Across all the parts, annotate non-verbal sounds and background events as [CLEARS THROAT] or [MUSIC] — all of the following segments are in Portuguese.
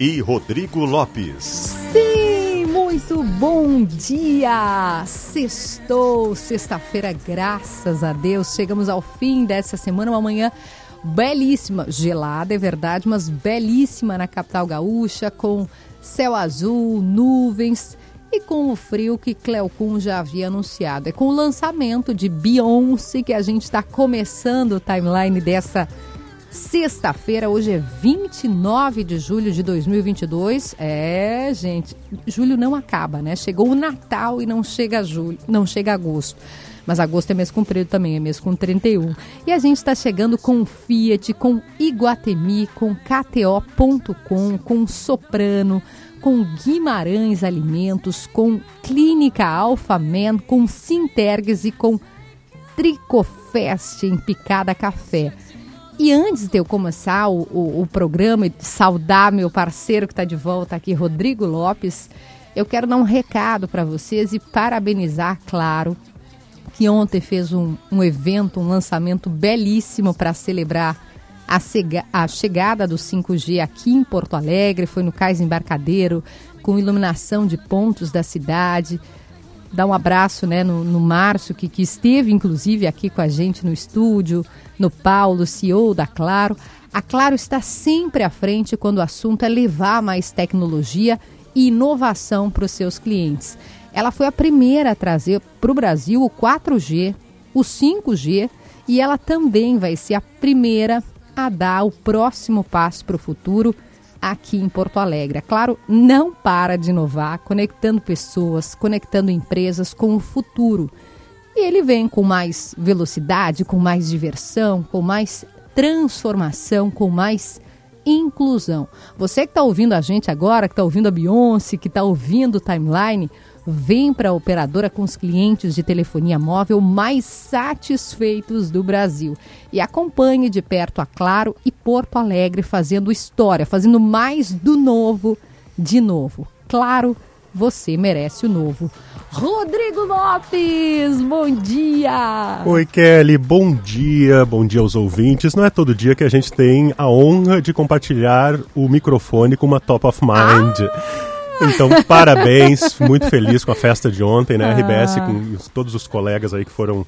e Rodrigo Lopes. Sim, muito bom dia! Sextou, sexta-feira, graças a Deus. Chegamos ao fim dessa semana, uma manhã belíssima, gelada, é verdade, mas belíssima na capital gaúcha, com céu azul, nuvens e com o frio que Cleocum já havia anunciado. É com o lançamento de Beyoncé que a gente está começando o timeline dessa Sexta-feira, hoje é 29 de julho de 2022. É, gente, julho não acaba, né? Chegou o Natal e não chega julho, não chega agosto. Mas agosto é mês comprido também, é mês com 31. E a gente está chegando com Fiat, com Iguatemi, com KTO.com, com Soprano, com Guimarães Alimentos, com Clínica Alfamen, com Sintergues e com Tricofest em Picada Café. E antes de eu começar o, o, o programa e saudar meu parceiro que está de volta aqui, Rodrigo Lopes, eu quero dar um recado para vocês e parabenizar, claro, que ontem fez um, um evento, um lançamento belíssimo para celebrar a, a, chegada do 5G aqui em Porto Alegre, foi no Cais Embarcadeiro, com iluminação de pontos da cidade. Dar um abraço né, no, no Márcio, que, que esteve inclusive aqui com a gente no estúdio, no Paulo, CEO da Claro. A Claro está sempre à frente quando o assunto é levar mais tecnologia e inovação para os seus clientes. Ela foi a primeira a trazer para o Brasil o 4G, o 5G e ela também vai ser a primeira a dar o próximo passo para o futuro aqui em Porto Alegre. Claro não para de inovar, conectando pessoas, conectando empresas com o futuro. E ele vem com mais velocidade, com mais diversão, com mais transformação, com mais inclusão. Você que está ouvindo a gente agora, que está ouvindo a Beyoncé, que está ouvindo o Timeline, vem para a operadora com os clientes de telefonia móvel mais satisfeitos do Brasil. E acompanhe de perto a Claro e Porto Alegre fazendo história, fazendo mais do novo de novo. Claro, você merece o novo. Rodrigo Lopes, bom dia! Oi, Kelly, bom dia, bom dia aos ouvintes. Não é todo dia que a gente tem a honra de compartilhar o microfone com uma top of mind. Ah! Então, [LAUGHS] parabéns, muito feliz com a festa de ontem, né? Ah. RBS, com todos os colegas aí que foram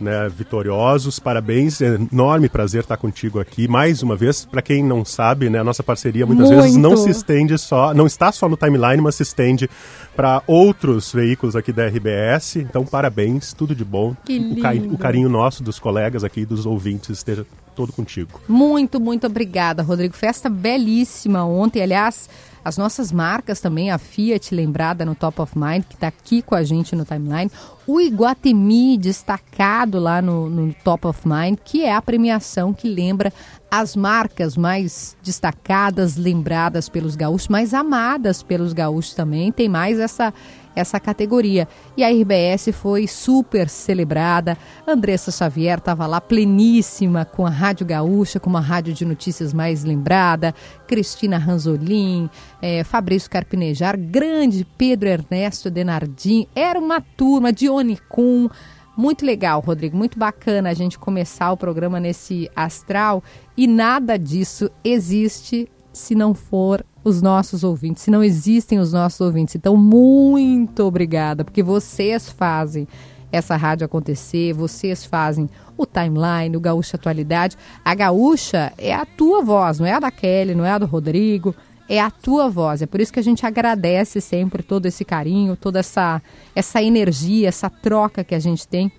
né, vitoriosos. Parabéns, é enorme prazer estar contigo aqui. Mais uma vez, para quem não sabe, né, a nossa parceria muitas Muito. vezes não se estende só, não está só no timeline, mas se estende para outros veículos aqui da RBS. Então, parabéns, tudo de bom. O, carinho, o carinho nosso dos colegas aqui dos ouvintes esteja todo contigo. Muito, muito obrigada, Rodrigo. Festa belíssima ontem, aliás. As nossas marcas também, a Fiat, lembrada no Top of Mind, que está aqui com a gente no timeline. O Iguatemi, destacado lá no, no Top of Mind, que é a premiação que lembra as marcas mais destacadas, lembradas pelos gaúchos, mais amadas pelos gaúchos também. Tem mais essa essa categoria. E a RBS foi super celebrada. Andressa Xavier estava lá pleníssima com a Rádio Gaúcha, com uma rádio de notícias mais lembrada. Cristina Ranzolin, é, Fabrício Carpinejar, grande Pedro Ernesto Denardim. Era uma turma de Onicum. Muito legal, Rodrigo, muito bacana a gente começar o programa nesse astral e nada disso existe se não for os nossos ouvintes, se não existem os nossos ouvintes. Então, muito obrigada, porque vocês fazem essa rádio acontecer, vocês fazem o timeline, o Gaúcha Atualidade. A Gaúcha é a tua voz, não é a da Kelly, não é a do Rodrigo, é a tua voz. É por isso que a gente agradece sempre todo esse carinho, toda essa, essa energia, essa troca que a gente tem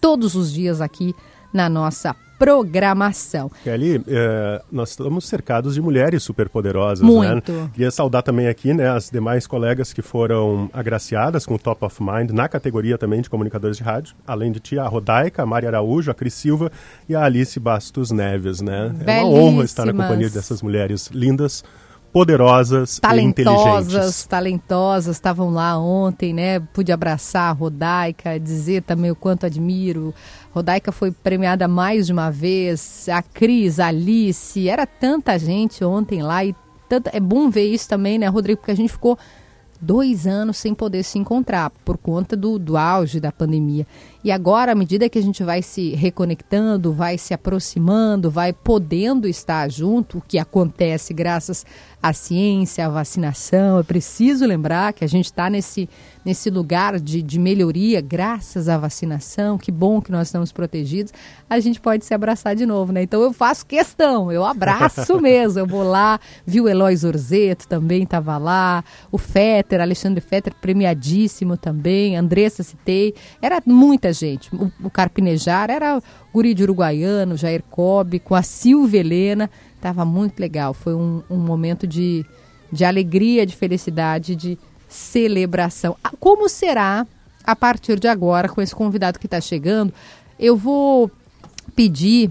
todos os dias aqui na nossa programação. Kelly, é, nós estamos cercados de mulheres superpoderosas, Muito. né? Queria saudar também aqui, né, as demais colegas que foram agraciadas com o Top of Mind na categoria também de comunicadores de rádio, além de ti, a Rodaica, a Mari Araújo, a Cris Silva e a Alice Bastos Neves, né? É uma honra estar na companhia dessas mulheres lindas poderosas talentosas, e talentosas, estavam lá ontem, né? Pude abraçar a Rodaica, dizer também o quanto admiro. Rodaica foi premiada mais de uma vez, a Cris, a Alice, era tanta gente ontem lá e tanta, é bom ver isso também, né, Rodrigo, porque a gente ficou dois anos sem poder se encontrar por conta do, do auge da pandemia. E agora, à medida que a gente vai se reconectando, vai se aproximando, vai podendo estar junto, o que acontece graças à ciência, à vacinação, é preciso lembrar que a gente está nesse nesse lugar de, de melhoria, graças à vacinação, que bom que nós estamos protegidos, a gente pode se abraçar de novo, né? Então eu faço questão, eu abraço [LAUGHS] mesmo, eu vou lá, vi o Eloy Zorzeto também estava lá, o Fetter, Alexandre Fetter, premiadíssimo também, Andressa citei, era muita gente, o, o Carpinejar era Guri de Uruguaiano, Jair Cobb, com a Silvia Helena, estava muito legal, foi um, um momento de, de alegria, de felicidade, de celebração. Ah, como será a partir de agora com esse convidado que está chegando? Eu vou pedir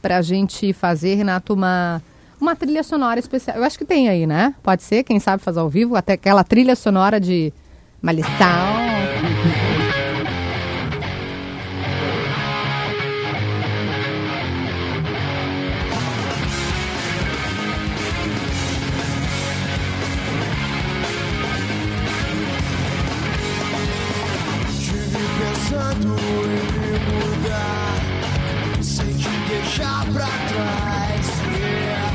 para a gente fazer, Renato, uma, uma trilha sonora especial. Eu acho que tem aí, né? Pode ser, quem sabe fazer ao vivo, até aquela trilha sonora de Malistão. e mudar sem te deixar pra trás. Yeah.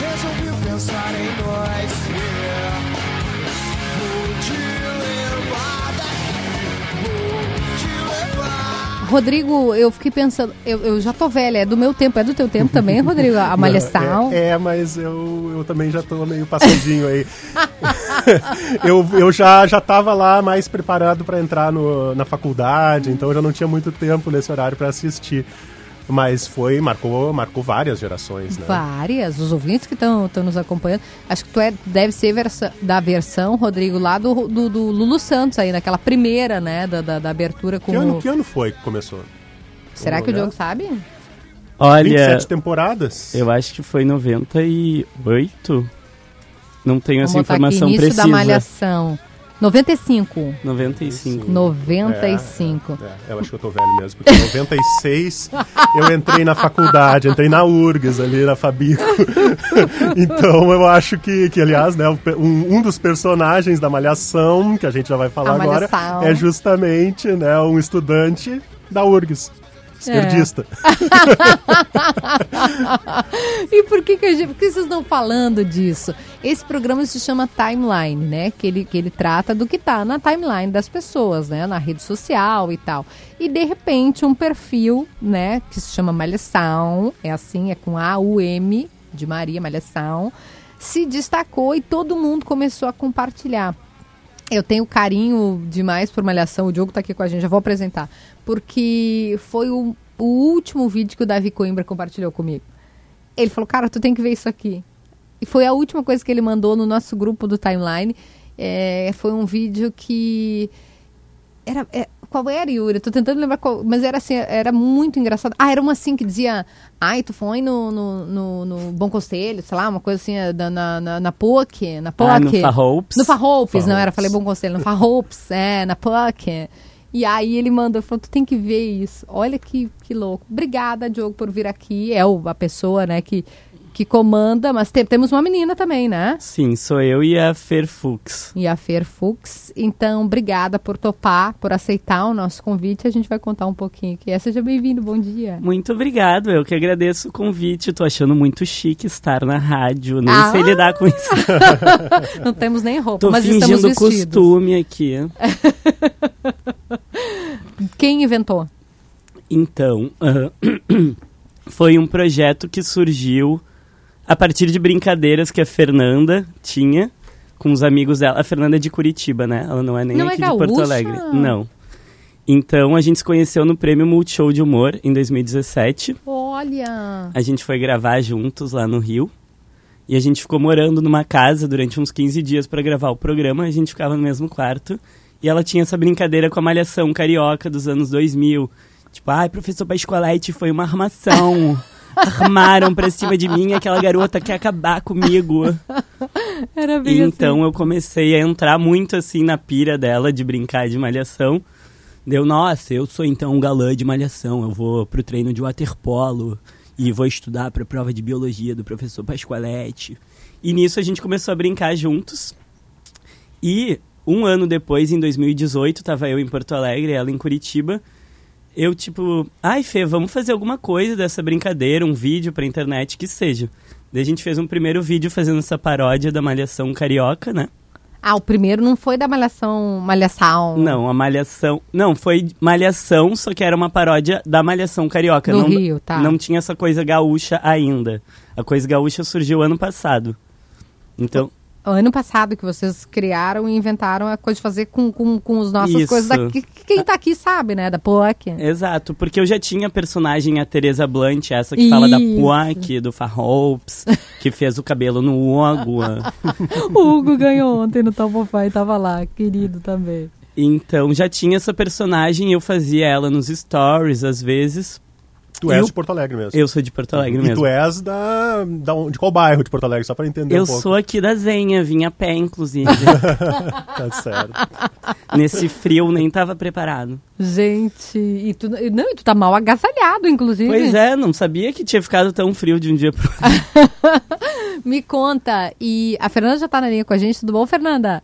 Resolvi pensar em nós. Rodrigo, eu fiquei pensando, eu, eu, já tô velha, é do meu tempo, é do teu tempo também, Rodrigo, a malhação? É, é, mas eu, eu também já tô meio passadinho aí. [LAUGHS] eu, eu já, já tava lá mais preparado para entrar no, na faculdade, então eu já não tinha muito tempo nesse horário para assistir. Mas foi, marcou, marcou várias gerações, né? Várias. Os ouvintes que estão nos acompanhando. Acho que tu é, deve ser versa, da versão, Rodrigo, lá do, do, do, Lulu Santos aí, naquela primeira, né? Da, da, da abertura com que ano, o... que ano foi que começou? Será Vamos que olhar? o Diogo sabe? Olha, 27 temporadas? Eu acho que foi 98. Não tenho Vamos essa informação aqui, precisa. da malhação. 95. 95. 95. É, é, eu acho que eu tô velho mesmo, porque em 96 eu entrei na faculdade, entrei na URGS ali, na Fabico. [LAUGHS] então eu acho que, que aliás, né, um, um, dos personagens da Malhação, que a gente já vai falar agora, é justamente né, um estudante da URGS esquerdista. É. [LAUGHS] e por que, que, gente, por que vocês estão falando disso? Esse programa se chama Timeline, né? Que ele, que ele trata do que está na timeline das pessoas, né? Na rede social e tal. E de repente um perfil, né? Que se chama Malhação, é assim, é com A-U-M de Maria Malhação, se destacou e todo mundo começou a compartilhar. Eu tenho carinho demais por Malhação. O Diogo está aqui com a gente, já vou apresentar. Porque foi o, o, último vídeo que o Davi Coimbra compartilhou comigo. Ele falou, cara, tu tem que ver isso aqui. E foi a última coisa que ele mandou no nosso grupo do Timeline. É, foi um vídeo que. Era, é, qual era, Yuri? Tô tentando lembrar qual. Mas era assim, era muito engraçado. Ah, era uma assim que dizia. Ai, tu foi no, no, no, no Bom Conselho, sei lá, uma coisa assim, na, na, na, na PUC, na PUC. Ah, no Farroupes. No Farroupes, não era, falei Bom Conselho, no Farroupes, é, na PUC. E aí ele mandou, falou, tu tem que ver isso. Olha que, que louco. Obrigada, Diogo, por vir aqui. É o, a pessoa, né, que que comanda, mas te, temos uma menina também, né? Sim, sou eu e a Fer Fux. E a Fer Fux. Então, obrigada por topar, por aceitar o nosso convite. A gente vai contar um pouquinho aqui. É, seja bem-vindo, bom dia. Muito obrigado, eu que agradeço o convite. Tô achando muito chique estar na rádio, nem ah! sei lidar com isso. [LAUGHS] Não temos nem roupa, Tô mas fingindo estamos vestidos. costume aqui. [LAUGHS] Quem inventou? Então, uh, [COUGHS] foi um projeto que surgiu a partir de brincadeiras que a Fernanda tinha com os amigos dela. A Fernanda é de Curitiba, né? Ela não é nem não aqui é de Porto? Alegre. Não. Então a gente se conheceu no Prêmio Multishow de Humor em 2017. Olha! A gente foi gravar juntos lá no Rio. E a gente ficou morando numa casa durante uns 15 dias para gravar o programa. A gente ficava no mesmo quarto. E ela tinha essa brincadeira com a malhação carioca dos anos 2000. Tipo, ai, professor Pascoalete, foi uma armação. [LAUGHS] Armaram pra cima de mim, aquela garota quer acabar comigo. Era bem Então assim. eu comecei a entrar muito assim na pira dela de brincar de malhação. Deu, nossa, eu sou então um galã de malhação, eu vou pro treino de waterpolo e vou estudar pra prova de biologia do professor Pascoalete. E nisso a gente começou a brincar juntos. E um ano depois, em 2018, tava eu em Porto Alegre, ela em Curitiba. Eu, tipo, ai Fê, vamos fazer alguma coisa dessa brincadeira, um vídeo pra internet, que seja. Daí a gente fez um primeiro vídeo fazendo essa paródia da Malhação Carioca, né? Ah, o primeiro não foi da Malhação... Malhação. Não, a Malhação. Não, foi Malhação, só que era uma paródia da Malhação Carioca. Do não, Rio, tá. Não tinha essa coisa gaúcha ainda. A coisa gaúcha surgiu ano passado. Então, Ano passado que vocês criaram e inventaram a coisa de fazer com, com, com as nossas Isso. coisas daqui. Que Quem tá aqui sabe, né? Da POC. exato, porque eu já tinha a personagem, a Teresa Blunt, essa que fala da Isso. Puac, do Farhopes, que fez o cabelo no Hugo. [LAUGHS] o Hugo ganhou ontem no Top of Five, tava lá, querido também. Então, já tinha essa personagem, eu fazia ela nos stories, às vezes. Tu és Eu- de Porto Alegre mesmo. Eu sou de Porto Alegre e mesmo. tu és da, da onde- de qual bairro de Porto Alegre, só para entender Eu um pouco. sou aqui da Zenha, vim a pé, inclusive. [LAUGHS] Tá certo. Nesse frio nem tava preparado. Gente, e tu, e não, e tu tá mal agasalhado, inclusive. Pois é, não sabia que tinha ficado tão frio de um dia pro [LAUGHS] Me conta, e a Fernanda já tá na linha com a gente, tudo bom, Fernanda?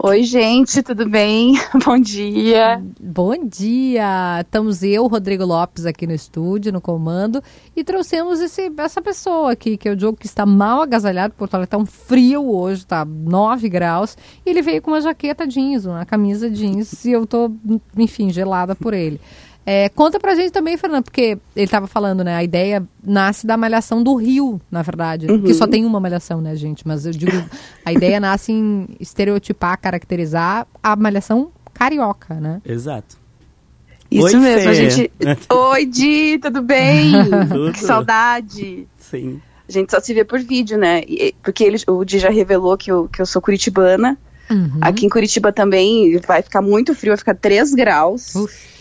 Oi, gente, tudo bem? [LAUGHS] Bom dia. Bom dia! Estamos eu, Rodrigo Lopes, aqui no estúdio, no comando, e trouxemos esse, essa pessoa aqui, que é o Diogo, que está mal agasalhado, Porto Alegre tá um frio hoje, tá 9 graus, e ele veio com uma jaqueta jeans, uma camisa jeans, e eu tô, enfim, gelada por ele. É, conta pra gente também, Fernando, porque ele estava falando, né? A ideia nasce da malhação do Rio, na verdade. Que só tem uma malhação, né, gente? Mas eu digo, a ideia nasce em estereotipar, caracterizar a malhação carioca, né? Exato. Isso Oi, mesmo, a Fê. gente. [LAUGHS] Oi, Di, tudo bem? Tudo. que saudade. Sim. A gente só se vê por vídeo, né? E- Porque ele, o Di já revelou que eu, que eu sou curitibana. Uhum. Aqui em Curitiba também vai ficar muito frio, vai ficar 3 graus. Ux.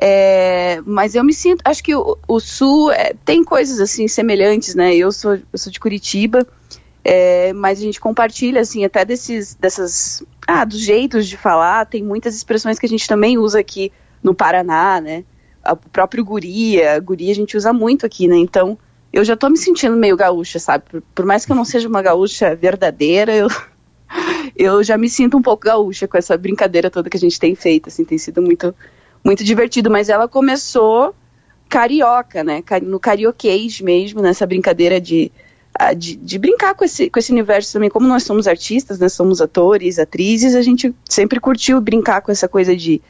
É, mas eu me sinto, acho que o, o sul é, tem coisas assim semelhantes, né? Eu sou, eu sou de Curitiba, é, mas a gente compartilha assim até desses, dessas, ah, dos jeitos de falar. Tem muitas expressões que a gente também usa aqui no Paraná, né? O próprio guria, guria a gente usa muito aqui, né? Então eu já tô me sentindo meio gaúcha, sabe? Por, por mais que eu não [LAUGHS] seja uma gaúcha verdadeira, eu eu já me sinto um pouco gaúcha com essa brincadeira toda que a gente tem feito, assim, tem sido muito muito divertido, mas ela começou carioca, né? No carioquês mesmo, nessa brincadeira de, de, de brincar com esse, com esse universo também. Como nós somos artistas, nós somos atores, atrizes, a gente sempre curtiu brincar com essa coisa de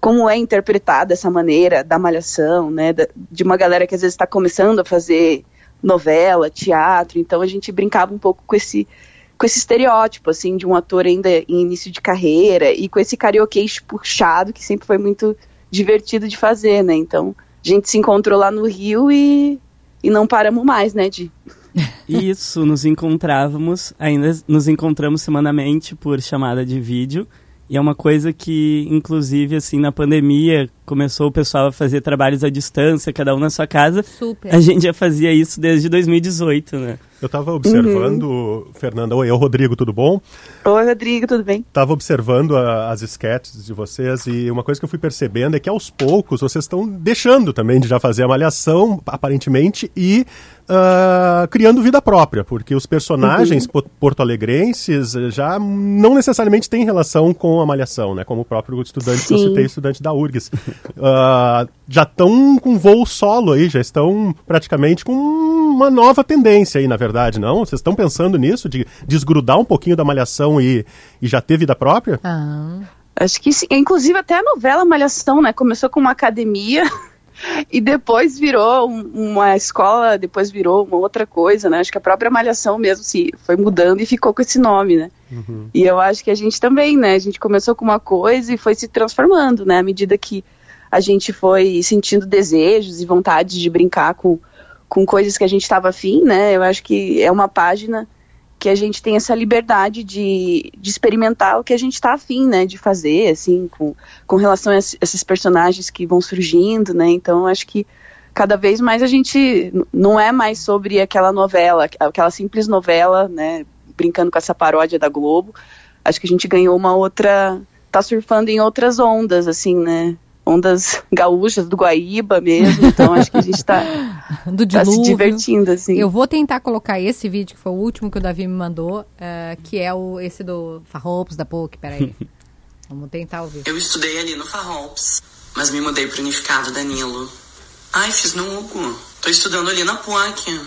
como é interpretada dessa maneira, da malhação, né? de uma galera que às vezes está começando a fazer novela, teatro, então a gente brincava um pouco com esse com esse estereótipo, assim, de um ator ainda em início de carreira e com esse carioquês puxado que sempre foi muito divertido de fazer, né? Então, a gente se encontrou lá no Rio e, e não paramos mais, né, de [LAUGHS] Isso, nos encontrávamos, ainda nos encontramos semanalmente por chamada de vídeo. E é uma coisa que, inclusive, assim, na pandemia, começou o pessoal a fazer trabalhos à distância, cada um na sua casa. Super. A gente já fazia isso desde 2018, né? Eu estava observando, Fernanda, oi, é o Rodrigo, tudo bom? Oi, Rodrigo, tudo bem? Estava observando a- as sketches de vocês e uma coisa que eu fui percebendo é que aos poucos vocês estão deixando também de já fazer a malhação, aparentemente, e ah, criando vida própria, porque os personagens po- porto-alegrenses já não necessariamente têm relação com a malhação, né? Como o próprio estudante que eu Sim. citei, estudante da URGS. Ah, já estão com voo solo aí, já estão praticamente com uma nova tendência aí, na verdade, não? Vocês estão pensando nisso, de desgrudar um pouquinho da malhação e, e já ter vida própria? Ah, Acho que sim. Inclusive até a novela Malhação, né? Começou com uma academia [LAUGHS] e depois virou um, uma escola, depois virou uma outra coisa, né? Acho que a própria Malhação mesmo se foi mudando e ficou com esse nome, né? Uhum. E eu acho que a gente também, né? A gente começou com uma coisa e foi se transformando, né? À medida que a gente foi sentindo desejos e vontade de brincar com, com coisas que a gente estava afim, né? Eu acho que é uma página que a gente tem essa liberdade de, de experimentar o que a gente está afim, né, de fazer, assim, com, com relação a esses personagens que vão surgindo, né, então acho que cada vez mais a gente não é mais sobre aquela novela, aquela simples novela, né, brincando com essa paródia da Globo, acho que a gente ganhou uma outra, tá surfando em outras ondas, assim, né, ondas gaúchas do Guaíba mesmo, então acho que a gente está [LAUGHS] [LAUGHS] tá se divertindo, assim. Eu vou tentar colocar esse vídeo, que foi o último que o Davi me mandou, uh, que é o, esse do Farroupes da PUC, peraí. [LAUGHS] Vamos tentar ouvir. Eu estudei ali no Farroupes, mas me mudei pro Unificado Danilo. Ai, fiz no Hugo. Tô estudando ali na PUC.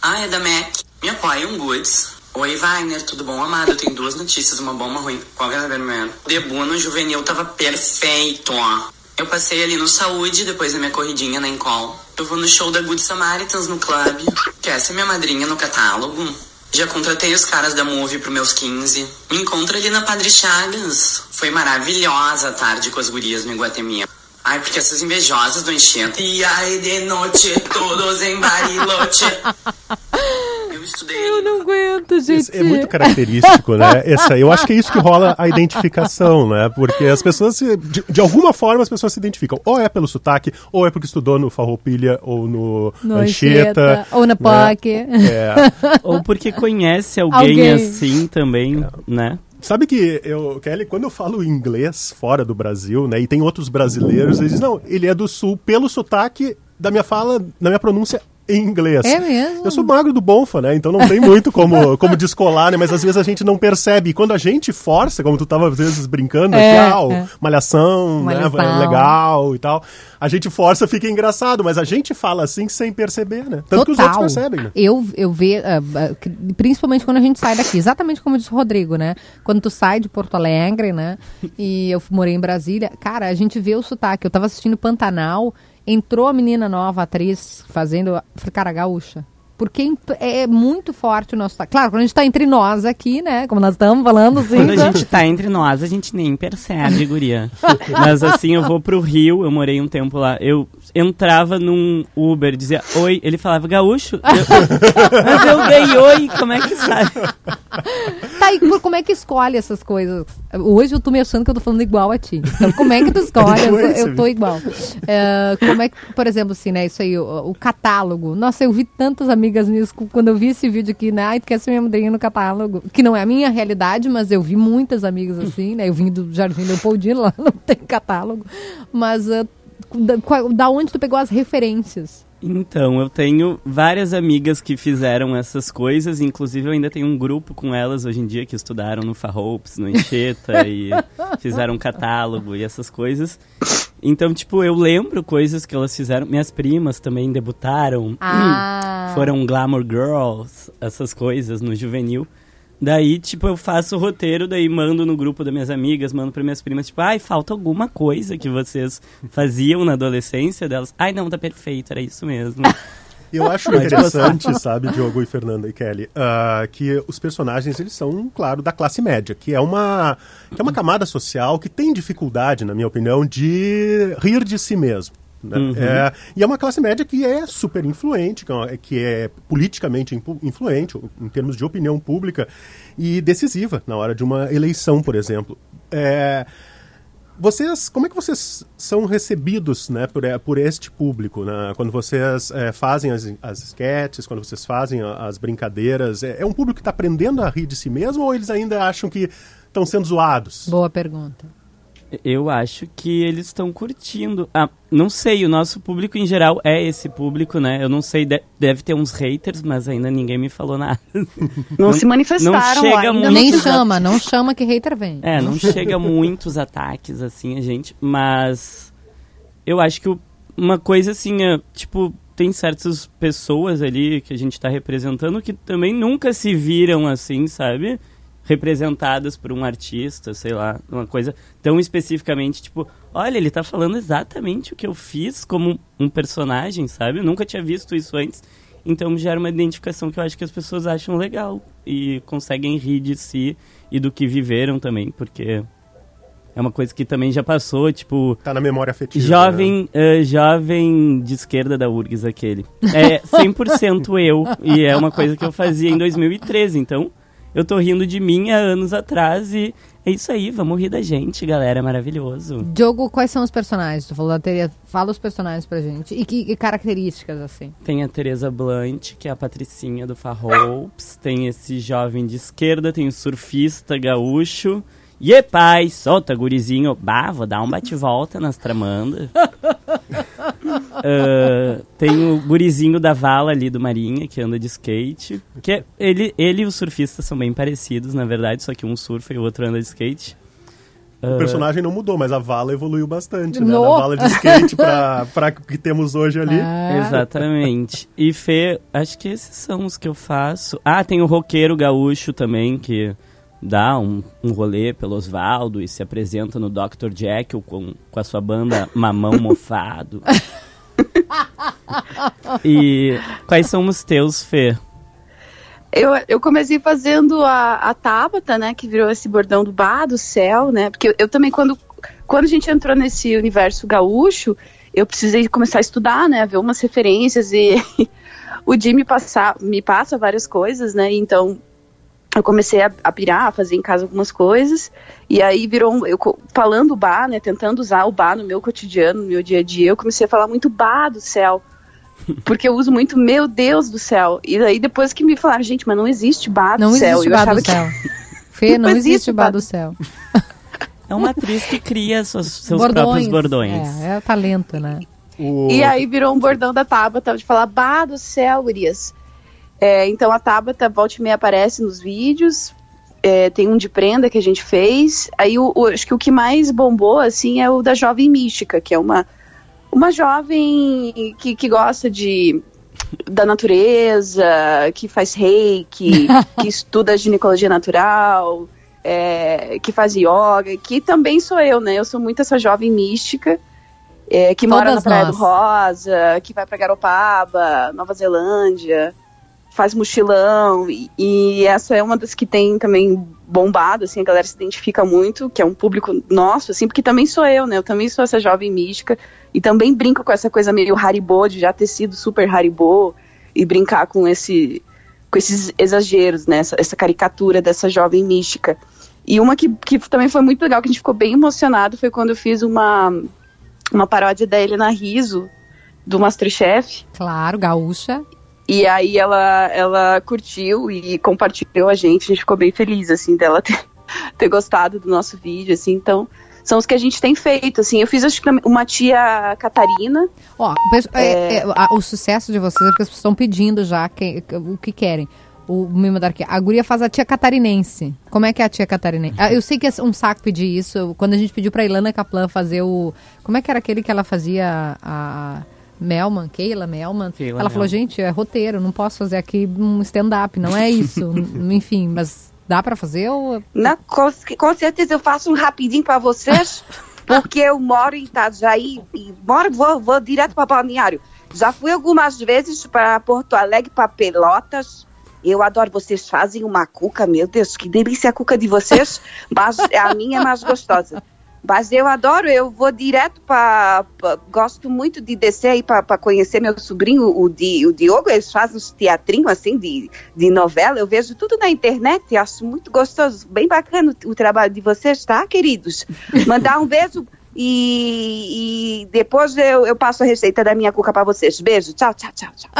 Ah, é da MEC. Me apoia um Goods. Oi, Wagner, tudo bom, amado? Eu tenho duas notícias, uma boa e uma ruim. Qual que é a primeira? O debut no juvenil tava perfeito, ó. Eu passei ali no Saúde, depois da minha corridinha na Encol. Eu vou no show da Good Samaritans no clube, que essa é minha madrinha no catálogo. Já contratei os caras da Move pro meus 15. Me encontro ali na Padre Chagas. Foi maravilhosa a tarde com as gurias no Iguatemi. Ai, porque essas invejosas do enchente. E aí de noite, todos em Bariloche. [LAUGHS] estudei. Eu não aguento, gente. é muito característico, né? Essa, eu acho que é isso que rola a identificação, né? Porque as pessoas, se, de, de, alguma forma, as pessoas se identificam. Ou é pelo sotaque, ou é porque estudou no Farroupilha, ou no, no Anchieta. Ou na né? POC. É. [LAUGHS] ou porque conhece alguém, alguém. assim também, é. né? Sabe que eu, Kelly, quando eu falo inglês fora do Brasil, né, e tem outros brasileiros, eles dizem, não, ele é do sul pelo sotaque da minha fala, da minha pronúncia em inglês. É mesmo? Eu sou magro do Bonfa, né? Então não tem muito como, [LAUGHS] como descolar, né? Mas às vezes a gente não percebe. E quando a gente força, como tu tava às vezes brincando, é, aqui, ah, é. malhação, malhação. Né? legal e tal. A gente força, fica engraçado, mas a gente fala assim sem perceber, né? Tanto Total. que os outros percebem, né? Eu, eu vejo, uh, principalmente quando a gente sai daqui, exatamente como disse o Rodrigo, né? Quando tu sai de Porto Alegre, né? E eu morei em Brasília, cara, a gente vê o sotaque. Eu tava assistindo Pantanal entrou a menina nova, atriz, fazendo. Cara, gaúcha. Porque é muito forte o nosso. Claro, quando a gente está entre nós aqui, né? Como nós estamos falando, assim. Quando a né? gente está entre nós, a gente nem percebe, guria. Mas assim, eu vou pro Rio, eu morei um tempo lá. Eu entrava num Uber, dizia oi, ele falava gaúcho. Eu, mas eu dei oi, como é que sabe? Tá, e por, como é que escolhe essas coisas? Hoje eu tô me achando que eu tô falando igual a ti. Então, como é que tu escolhe? [LAUGHS] eu, eu tô igual. Uh, como é que, por exemplo, assim, né? Isso aí, o, o, catálogo. Nossa, eu vi tantas amigas minhas quando eu vi esse vídeo aqui, né? Ai, tu quer ser minha madrinha no catálogo? Que não é a minha realidade, mas eu vi muitas amigas assim, né? Eu vim do Jardim Leopoldino, [LAUGHS] lá não tem catálogo. Mas uh, da, da onde tu pegou as referências? Então, eu tenho várias amigas que fizeram essas coisas, inclusive eu ainda tenho um grupo com elas hoje em dia que estudaram no Farroupes, no Encheta e [LAUGHS] fizeram um catálogo e essas coisas. Então, tipo, eu lembro coisas que elas fizeram. Minhas primas também debutaram. Ah. [CLEARS THROAT] Foram Glamour Girls, essas coisas no juvenil. Daí, tipo, eu faço o roteiro, daí mando no grupo das minhas amigas, mando para minhas primas, tipo, ai, falta alguma coisa que vocês faziam na adolescência delas. Ai, não, tá perfeito, era isso mesmo. [LAUGHS] Eu acho interessante, sabe, Diogo e Fernanda e Kelly, uh, que os personagens, eles são, claro, da classe média, que é, uma, que é uma camada social que tem dificuldade, na minha opinião, de rir de si mesmo. Né? Uhum. É, e é uma classe média que é super influente, é que é politicamente influente, em termos de opinião pública, e decisiva na hora de uma eleição, por exemplo. É, vocês, como é que vocês são recebidos né, por, por este público? Né? Quando vocês é, fazem as, as quando vocês fazem as brincadeiras, é, é um público que está aprendendo a rir de si mesmo ou eles ainda acham que estão sendo zoados? Boa pergunta. Eu acho que eles estão curtindo. Ah, não sei, o nosso público em geral é esse público, né? Eu não sei, deve ter uns haters, mas ainda ninguém me falou nada. Não, não se manifestaram não chega ainda. Nem chama, não chama que hater vem. É, não chega muitos ataques assim a gente, mas eu acho que uma coisa assim, é, tipo, tem certas pessoas ali que a gente está representando que também nunca se viram assim, sabe? Representadas por um artista, sei lá, uma coisa tão especificamente, tipo, olha, ele tá falando exatamente o que eu fiz como um personagem, sabe? Eu nunca tinha visto isso antes. Então gera uma identificação que eu acho que as pessoas acham legal e conseguem rir de si e do que viveram também, porque é uma coisa que também já passou, tipo. Tá na memória afetiva. Jovem, né? uh, jovem de esquerda da URGS, aquele. É [LAUGHS] 100% eu. E é uma coisa que eu fazia em 2013. Então, eu tô rindo de mim há anos atrás e é isso aí, vamos rir da gente, galera. Maravilhoso. Diogo, quais são os personagens? Tu falou da Tereza. Fala os personagens pra gente. E que, que características, assim? Tem a Teresa Blunt, que é a patricinha do Farroups. Tem esse jovem de esquerda, tem o surfista gaúcho. E pai, solta, gurizinho. Bah, vou dar um bate-volta nas tramandas. [LAUGHS] uh, tem o gurizinho da vala ali do Marinha, que anda de skate. Que é, ele, ele e os surfistas são bem parecidos, na verdade, só que um surfa e o outro anda de skate. O personagem não mudou, mas a vala evoluiu bastante, né? Da vala de skate pra, [LAUGHS] pra que temos hoje ali. Ah. Exatamente. E Fê, acho que esses são os que eu faço. Ah, tem o roqueiro gaúcho também, que dá um, um rolê pelo Osvaldo e se apresenta no Dr. Jekyll com, com a sua banda [LAUGHS] Mamão Mofado. [LAUGHS] e quais são os teus, Fê? Eu, eu comecei fazendo a, a Tabata, né, que virou esse bordão do bar, do céu, né, porque eu, eu também, quando, quando a gente entrou nesse universo gaúcho, eu precisei começar a estudar, né, ver umas referências e [LAUGHS] o Jim me, passa, me passa várias coisas, né, então eu comecei a, a, pirar, a fazer em casa algumas coisas, e aí virou, um, eu falando o bar, né, tentando usar o bar no meu cotidiano, no meu dia a dia, eu comecei a falar muito bar do céu, [LAUGHS] porque eu uso muito meu Deus do céu, e aí depois que me falaram, gente, mas não existe bar não do céu, existe bar do que... céu. [LAUGHS] Fê, não, não existe bar do céu. [LAUGHS] É uma atriz que cria seus, seus bordões. próprios bordões. É, é talento, né? O... E aí virou um bordão da Tabata de falar, bar do céu, Urias. É, então a Tabata volta e meia aparece nos vídeos. É, tem um de prenda que a gente fez. Aí o, o, acho que o que mais bombou assim é o da Jovem Mística, que é uma, uma jovem que, que gosta de da natureza, que faz reiki, [LAUGHS] que estuda ginecologia natural, é, que faz yoga, que também sou eu, né? Eu sou muito essa jovem mística. É, que Todas mora na Praia nós. do Rosa, que vai para Garopaba, Nova Zelândia faz mochilão, e, e, essa é uma das que tem também bombado, assim, a galera se identifica muito, que é um público nosso, assim, porque também sou eu, né, eu também sou essa jovem mística, e também brinco com essa coisa meio Haribo, de já ter sido super Haribo, e brincar com esse com esses exageros, né, essa, essa caricatura dessa jovem mística. E uma que, que também foi muito legal, que a gente ficou bem emocionado, foi quando eu fiz uma, uma paródia da Helena Riso, do Masterchef. Claro, gaúcha. E aí ela, ela curtiu e compartilhou a gente, a gente ficou bem feliz, assim, dela ter, [LAUGHS] ter gostado do nosso vídeo, assim, então são os que a gente tem feito, assim. Eu fiz acho que uma tia Catarina. Ó, é, é, é, o sucesso de vocês é porque as pessoas estão pedindo já que, o que querem. O me mandaram aqui. A guria faz a tia catarinense. Como é que é a tia catarinense? Ah, eu sei que é um saco pedir isso. Quando a gente pediu pra Ilana Kaplan fazer o. Como é que era aquele que ela fazia a Melman, Keila Melman. Keila ela falou, gente, é roteiro, não posso fazer aqui um stand-up, não é isso. [LAUGHS] Enfim, mas dá para fazer ou... Não, com, com, certeza eu faço um rapidinho para vocês, [LAUGHS] porque eu moro em Itajaí e moro, vou, vou direto para Balneário. Já fui algumas vezes para Porto Alegre, para Pelotas. Eu adoro, vocês fazem uma cuca, meu Deus, que delícia a cuca de vocês, mas a minha é mais gostosa. Mas eu adoro, eu vou direto para. Gosto muito de descer aí para conhecer meu sobrinho, o, Di, o Diogo. Eles fazem uns teatrinhos assim de, de novela. Eu vejo tudo na internet acho muito gostoso. Bem bacana o, o trabalho de vocês, tá, queridos? Mandar um beijo e, e, depois eu, eu passo a receita da minha cuca para vocês. Beijo, tchau, tchau, tchau, tchau.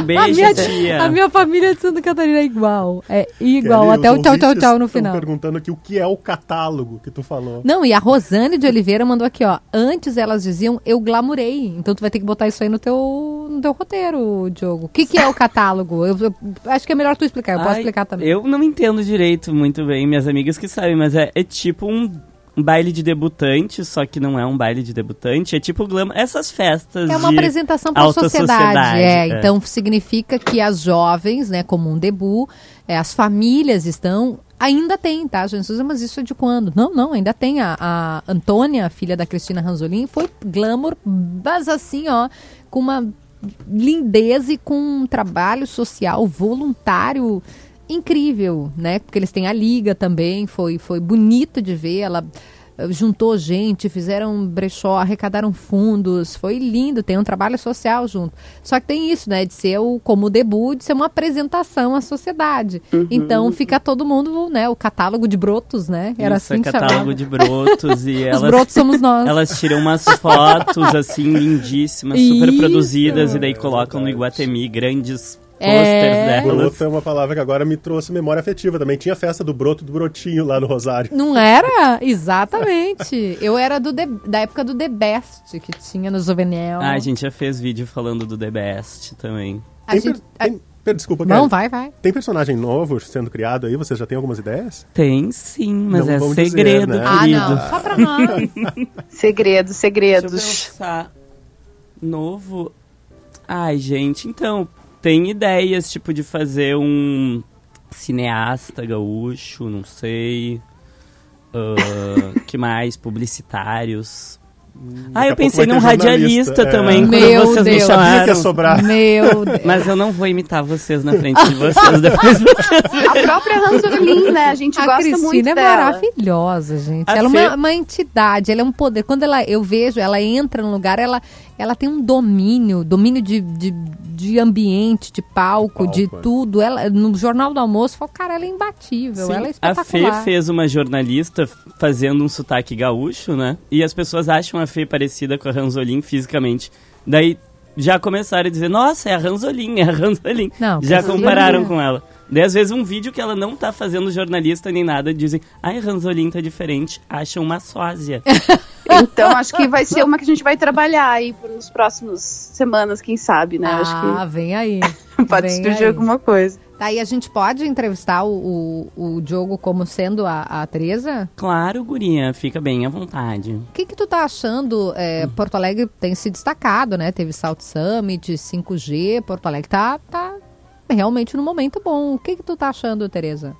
Um [LAUGHS] beijo, a minha, tia. A minha família de Santa Catarina é igual. É igual, Kelly, até o tchau, tchau, tchau no final. perguntando aqui o que é o catálogo que tu falou. Não, e a Rosane de Oliveira mandou aqui, ó. Antes elas diziam eu glamurei. Então tu vai ter que botar isso aí no teu, no teu roteiro, Diogo. O que, que é o catálogo? Eu, eu, acho que é melhor tu explicar. Eu Ai, posso explicar também. Eu não entendo direito muito bem, minhas amigas que sabem, mas é, é tipo um um baile de debutante, só que não é um baile de debutante, é tipo glam, essas festas É uma apresentação para a sociedade, sociedade é. é. Então significa que as jovens, né, como um debut, é, as famílias estão Ainda tem, tá, gente? Mas isso é de quando? Não, não, ainda tem. A, a Antônia, filha da Cristina Ranzolin, foi glamour, mas assim, ó, com uma lindeza e com um trabalho social voluntário incrível, né? Porque eles têm a liga também, foi, foi bonito de ver. Ela juntou gente, fizeram brechó, arrecadaram fundos, foi lindo, tem um trabalho social junto. Só que tem isso, né, de ser o, como o debut, de ser uma apresentação à sociedade. Uhum. Então fica todo mundo, né, o catálogo de brotos, né, era Isso, assim é catálogo chamava. de brotos e [LAUGHS] Os elas brotos somos nós. Elas tiram umas fotos assim lindíssimas, super Isso. produzidas e daí colocam no Iguatemi grandes É. Broto é uma palavra que agora me trouxe memória afetiva também. Tinha festa do broto do brotinho lá no Rosário. Não era? Exatamente. Eu era do The- da época do The Best, que tinha no Juvenil. Ah, a gente já fez vídeo falando do The Best também. A Tem gente- per- tem- desculpa, Não, vai, vai. Tem personagem novo sendo criado aí? Vocês já têm algumas ideias? Tem sim, mas Não é vamos dizer, segredo, né? Ah, querido. não. Só pra nós. [LAUGHS] Segredos, Deixa eu pensar. Novo. Ai, gente, então, tem ideias, tipo, de fazer um cineasta gaúcho, não sei. Ah, [LAUGHS] que mais? Publicitários. Ah, a eu pensei num radialista é. também, Meu quando vocês me Deus. Que chamaram. ia sobrar. Meu [LAUGHS] Deus. Mas eu não vou imitar vocês na frente de vocês [LAUGHS] depois. vocês A própria Ranzolin, né? A gente A gosta muito Cristina é dela. maravilhosa, gente. A ela é Fê- uma, uma entidade, ela é um poder. Quando ela, eu vejo, ela entra no lugar, ela, ela tem um domínio, domínio de, de, de ambiente, de palco, Palco, de é. tudo. Ela, no Jornal do Almoço, eu falo, cara, ela é imbatível, Sim, ela é a Fê espetacular. fez uma jornalista fazendo um sotaque gaúcho, né? E as pessoas acham a Fê parecida com a Ranzolin fisicamente. Daí já começaram a dizer, nossa, é a Ranzolin, é a Ranzolin. Não, já compararam é. com ela. Daí às vezes um vídeo que ela não tá fazendo jornalista nem nada, dizem, ai, Ranzolin tá diferente, acham uma sósia. [LAUGHS] Então, acho que vai ser uma que a gente vai trabalhar aí pelos próximos semanas, quem sabe, né? Ah, acho vem aí. que [LAUGHS] pode vem surgir aí. alguma coisa. Daí a gente pode entrevistar o, o, o Diogo como sendo a, a Tereza? Claro, guria, fica bem à vontade. O que, que tu tá achando? É, Porto Alegre tem se destacado, né? Teve South Summit, 5G, Porto Alegre tá, tá realmente no momento bom. O que, que tu tá achando, Tereza?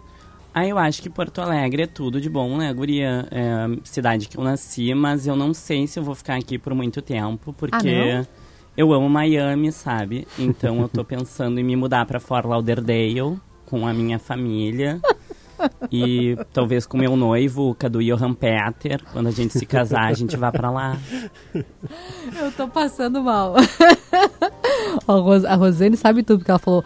Ah, eu acho que Porto Alegre é tudo de bom, né, guria? É a cidade que eu nasci, mas eu não sei se eu vou ficar aqui por muito tempo, porque Ah, eu amo Miami, sabe? Então eu tô [LAUGHS] pensando em me mudar pra Fort Lauderdale com a minha família. E talvez com meu noivo, o Cadu Johan Peter. Quando a gente se casar, a gente vá pra lá. Eu tô passando mal. [LAUGHS] a Rosane sabe tudo, porque ela falou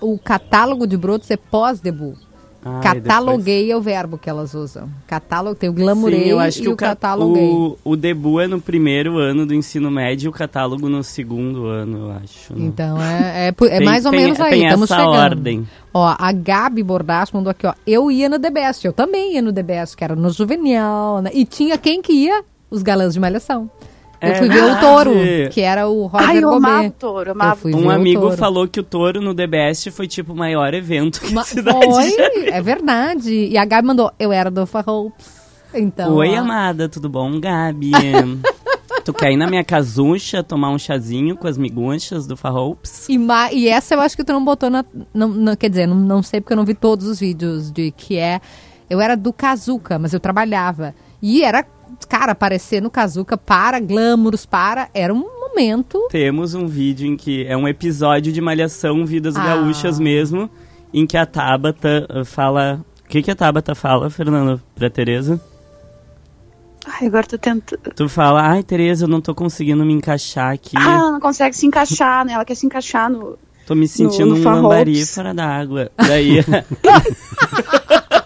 o catálogo de brotos é pós-debut. Ai, Cataloguei é o verbo que elas usam. Catálogo, tem o glamourei Sim, eu acho e que o, o, ca- cataloguei. o, o debut é no primeiro ano do ensino médio e o catálogo no segundo ano, eu acho. né? Então, é, é, é Tem- mais ou tem- menos aí, tem estamos essa chegando. ordem. Ó, a Gabi Bordache mandou aqui, ó. Eu ia no The Best, eu também ia no The Best, que era no Juvenil, né? E tinha quem que ia? Os galãs de malhação. Eu É fui ver o touro, que era o Roger Ai, eu amava o touro, Eu amava. fui Um ver o amigo touro. falou que o touro no The Best foi tipo o maior evento que Ma- a cidade Foi, já- é verdade. E a Gabi mandou, eu era do Farroups. Então, Oi, ó, amada, tudo bom, Gabi? [LAUGHS] tu quer ir na minha casucha tomar um chazinho com as miguxas do Farroups? E, ma- e essa eu acho que tu não botou na. Não, não- quer dizer, não, não sei porque eu não vi todos os vídeos de que é. Eu era do Kazuca, mas eu trabalhava. E era, cara, aparecer no Kazuca para Glamouros, para. Era um momento. Temos um vídeo em que é um episódio de Malhação Vidas Ah. Gaúchas mesmo, em que a Tabata uh, fala... O que, que a Tabata fala, Fernando, pra Tereza? Ai, agora tô tentando. Tu fala, ai, Tereza, eu não tô conseguindo me encaixar aqui. Ah, ela não consegue se encaixar, né? Ela quer se encaixar no. Tô me sentindo no um Farroups. lambari fora d'água. Daí. [LAUGHS] [LAUGHS]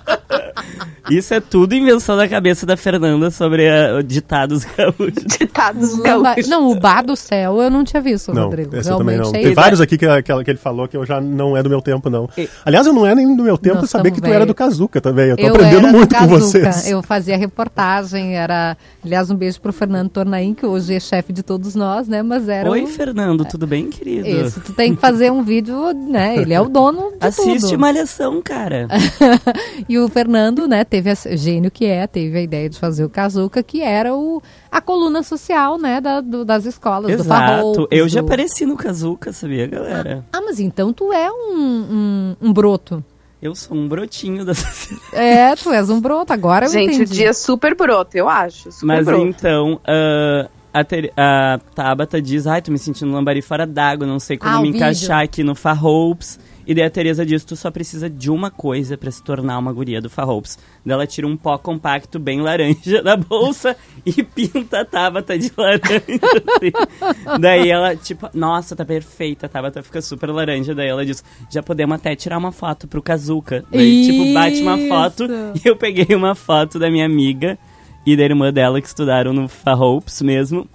Isso é tudo invenção da cabeça da Fernanda sobre ah, ditados gaúchos. [LAUGHS] Ditados Lamba- gaúchos. Não, o Bar do Céu eu não tinha visto, Não, Rodrigo. esse eu também não. Realmente, Tem é vários aqui que, que, que ele falou que eu já não é do meu tempo, não. E- Aliás, eu não é nem do meu tempo Nós saber que tu era velho. do Kazuca também. Eu tô Eu aprendendo era do muito com vocês. Eu fazia reportagem, era. Aliás, um beijo pro Fernando Tornaim, que hoje é chefe de todos nós, né? Mas era. Oi, o- Fernando, tudo bem, querido? Isso, tu tem que fazer um vídeo, né? Ele é o dono de Assiste tudo. Malhação, cara. [LAUGHS] E o Fernando, né, teve esse gênio que é, teve a ideia de fazer o Kazuca, que era o, a coluna social, né, da- do- das escolas, do Exato. Farroupes, Eu já do- apareci no Kazuca, sabia, galera? Ah, mas então tu é um, um, um broto. Eu sou um brotinho [LAUGHS] da sociedade. É, tu és um broto, agora eu Gente, entendi. o dia é super broto, eu acho. Super Mas broto. então, ah, a, Ter- a Tabata diz, ai, tô me sentindo lambari fora d'água, não sei como Ah, me vídeo. encaixar aqui no Farhopes. E daí a Tereza diz, tu só precisa de uma coisa pra se tornar uma guria do Farhopes. Daí ela tira um pó compacto bem laranja da bolsa [LAUGHS] e pinta a Tabata de laranja. assim. daí ela, tipo, nossa, tá perfeita, a Tabata fica super laranja. Daí ela diz, já podemos até tirar uma foto pro Kazuka. Daí, tipo, bate uma foto Isso. [LAUGHS] e eu peguei uma foto da minha amiga e da irmã dela que estudaram no Farhopes mesmo.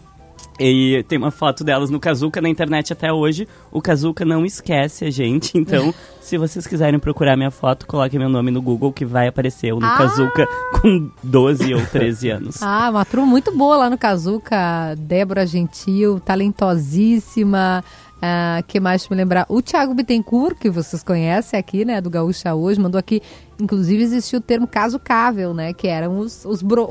E tem uma foto delas no Kazuka na internet até hoje. O Kazuka não esquece a gente, então [LAUGHS] se vocês quiserem procurar minha foto, coloquem meu nome no Google que vai aparecer eu no Ah! Kazuka com 12 ou 13 [LAUGHS] anos. Ah, uma turma muito boa lá no Kazuca. Débora Gentil, talentosíssima. Ah, que mais me lembrar? O Thiago Bittencourt, que vocês conhecem aqui, né, do Gaúcha hoje, mandou aqui. Inclusive existiu o termo casucável, né? Que eram os, os, bro-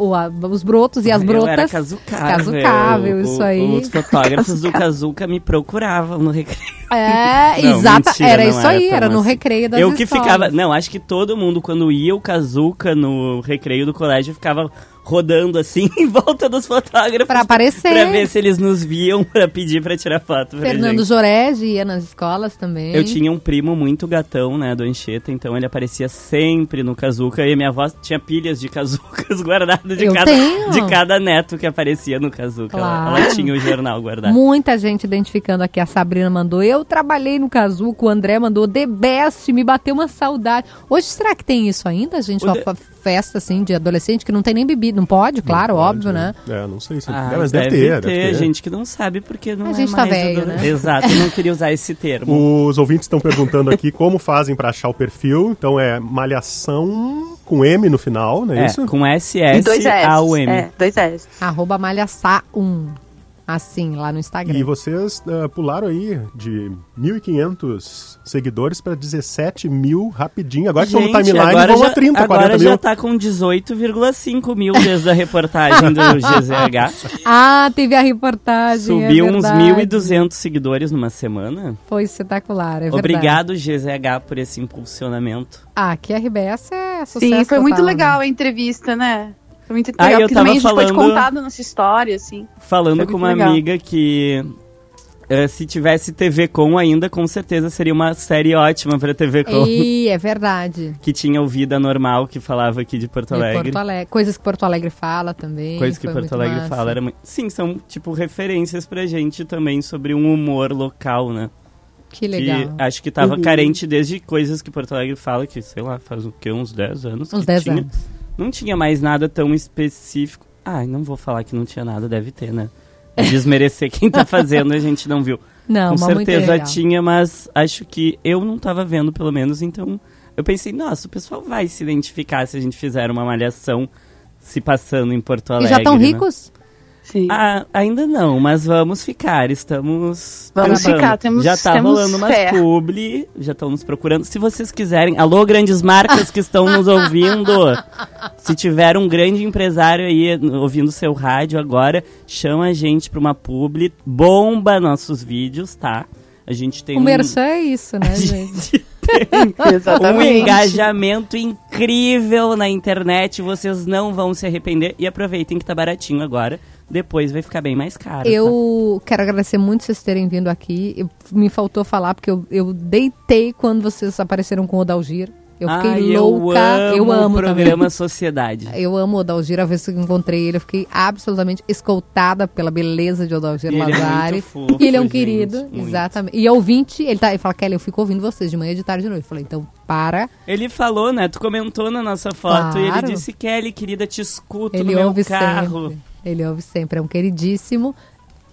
os brotos e as Eu era brotas. Kazukável. Kazukável, isso aí. Os fotógrafos do [LAUGHS] Kazuka me procuravam no recreio. É, [LAUGHS] Não, exata. mentira, era isso era aí, era no assim. recreio das Eu que escolas. ficava. Não, acho que todo mundo, quando ia o Kazuka no recreio do colégio, ficava rodando assim [LAUGHS] em volta dos fotógrafos. Pra aparecer. Pra ver se eles nos viam pra pedir pra tirar foto pra Fernando. Jorege ia nas escolas também. Eu tinha um primo muito gatão, né, do Anchieta, então ele aparecia sempre no Kazuka e a minha avó tinha pilhas de Kazukas [LAUGHS] guardadas de Eu cada, tenho. de cada neto que aparecia no Kazuka. Ela- Claro. Ela, tinha o jornal guardado. Muita gente identificando aqui. A Sabrina mandou. Eu trabalhei no Kazuco. O André mandou. The best. Me bateu uma saudade. Hoje, será que tem isso ainda, gente? O de- festa, assim, de adolescente que não tem nem bebida. Não pode, claro, Não óbvio, pode, né? É, não sei se. Ah, é, mas deve, deve, ter, ter, deve ter. gente que não sabe porque não A é gente tá velho, né? Exato, eu não queria usar esse termo. Os ouvintes estão perguntando aqui como fazem pra achar o perfil. Então é malhação com M no final, não é, É, isso? com E SS dois S. ao M. É, dois S. Arroba malhaçá1. Assim, lá no Instagram. E vocês ah, pularam aí de 1.500 seguidores para 17 mil rapidinho. Agora que estão no timeline, agora vão já, a 30, agora 40 já mil. tá com 18,5 mil desde a reportagem do [LAUGHS] GZH. Ah, teve a reportagem. Subiu é uns verdade. 1.200 seguidores numa semana. Foi espetacular, é verdade. Obrigado, GZH, por esse impulsionamento. Ah, aqui a RBS é sucesso Sim, foi muito total, né? legal a entrevista, né? Foi muito Ah, legal, eu tava também a gente pode falando- contar da nossa história, assim. Falando com uma legal. amiga que eh, se tivesse TV Com ainda, com certeza seria uma série ótima pra TV Com. E é verdade. [LAUGHS] Que tinha o Vida Normal, que falava aqui de Porto Alegre. Porto Alegre. Coisas que Porto Alegre fala também. Coisa que Porto Alegre massa. fala. Era muito... Sim, são tipo referências pra gente também sobre um humor local, né? Que legal. Que acho que tava Uhum. carente desde coisas que Porto Alegre fala, que sei lá, faz o quê? Uns 10 anos. Uns que 10 tinha. anos. Não tinha mais nada tão específico. Ai, não vou falar que não tinha nada, deve ter, né? É Desmerecer quem tá fazendo, a gente não viu. [LAUGHS] Não, Com certeza tinha, mas acho que eu não tava vendo, pelo menos, então eu pensei, nossa, o pessoal vai se identificar se a gente fizer uma malhação se passando em Porto E Alegre. já estão né? ricos? Sim. Ah, ainda não, mas vamos ficar. Estamos. Vamos tentando. ficar, temos- Já tá temos rolando umas fé. publi, já estão nos procurando. Se vocês quiserem, alô, grandes marcas que estão nos ouvindo. [LAUGHS] Se tiver um grande empresário aí ouvindo seu rádio agora, chama a gente pra uma publi, bomba nossos vídeos, tá? A gente tem O um, merchan é isso, né, [LAUGHS] a gente? [LAUGHS] um engajamento incrível na internet. Vocês não vão se arrepender. E aproveitem que tá baratinho agora. Depois vai ficar bem mais caro. tá? Eu quero agradecer muito vocês terem vindo aqui. Eu- me faltou falar, porque eu, eu deitei quando vocês apareceram com o Odalgir. Eu fiquei Ai, louca. Eu amo, amo o também. programa Sociedade. [LAUGHS] Eu amo o Odalgir, a vez que eu encontrei ele, eu fiquei absolutamente escoltada pela beleza de Odalgir ele é Lazari. fofo, e ele é um gente, querido, muito. exatamente. E ouvinte, ele, tá, ele fala, Kelly, eu fico ouvindo vocês de manhã, de tarde e de noite. Eu falei, então para. Ele falou, né? Tu comentou na nossa foto e ele Claro. disse, Kelly, querida, te escuto Ele no meu carro. sempre. Ele ouve sempre, é um queridíssimo.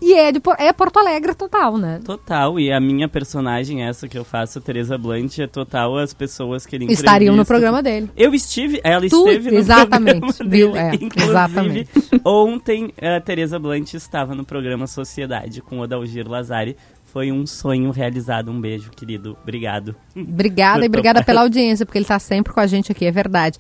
E é, de, é Porto Alegre total, né? Total, e a minha personagem, essa que eu faço, Teresa Blunt, é total as pessoas que ele Estariam no programa dele. Eu estive, ela Tu, esteve no exatamente, programa viu? dele. É, Inclusive, exatamente. ontem a Teresa Blunt estava no programa Sociedade com o Odalgir Lazari. Foi um sonho realizado. Um beijo, querido. Obrigado. Obrigada e obrigada pela audiência, porque ele tá sempre com a gente aqui, é verdade.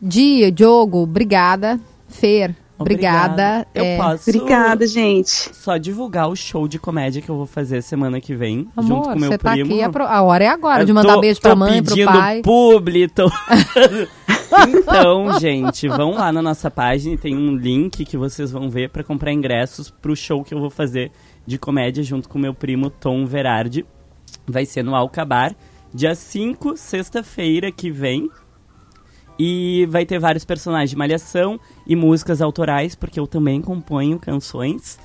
Dia, Diogo, obrigada. Fer, Obrigada. Eu É, posso Obrigada, gente. só divulgar o show de comédia que eu vou fazer semana que vem, junto Amor, com meu você tá primo. aqui, a, pro- a hora é agora de Eu mandar tô- beijo tô pra mãe, pro pai. publi, tô... [LAUGHS] então, gente, vão lá na nossa página e tem um link que vocês vão ver pra comprar ingressos pro show que eu vou fazer de comédia junto com meu primo Tom Verardi. Vai ser no Alcabar, dia 5, sexta-feira que vem. E vai ter vários personagens de malhação e músicas autorais, porque eu também componho canções.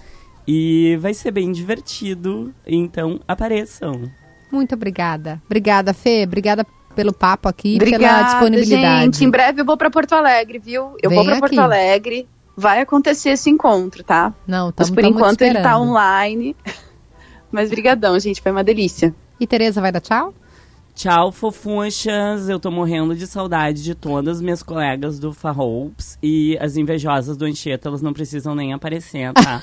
E vai ser bem divertido, então apareçam. Muito obrigada. Obrigada, Fê. Obrigada pelo papo aqui e pela Obrigada, disponibilidade. gente. Em breve eu vou pra Porto Alegre, viu? Eu Vem vou pra aqui. Porto Alegre. Vai acontecer esse encontro, tá? Não, Mas estamos por enquanto ele tá online. [LAUGHS] Mas brigadão, gente. Foi uma delícia. E Tereza vai dar tchau? Tchau, fofuchas. Eu tô morrendo de saudade de todas as minhas colegas do Farroups. E as invejosas do Anchieta, elas não precisam nem aparecer, tá?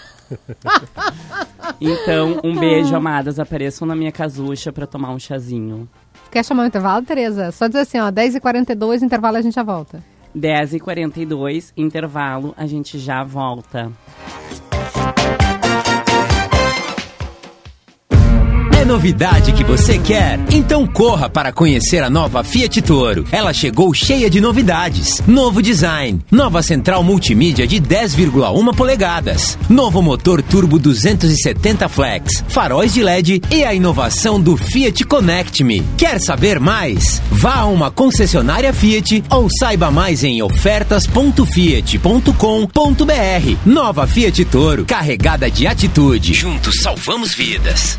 [LAUGHS] então, um beijo, amadas. Apareçam na minha casucha pra tomar um chazinho. Quer chamar o intervalo, Tereza? Só dizer assim, ó, 10h42, intervalo a gente já volta. 10h42, intervalo, a gente já volta. Novidade que você quer? Então corra para conhecer a nova Fiat Toro. Ela chegou cheia de novidades. Novo design, nova central multimídia de 10,1 polegadas, novo motor turbo 270 flex, faróis de LED e a inovação do Fiat Connect Me. Quer saber mais? Vá a uma concessionária Fiat ou saiba mais em ofertas.fiat.com.br. Nova Fiat Toro, carregada de atitude. Juntos salvamos vidas.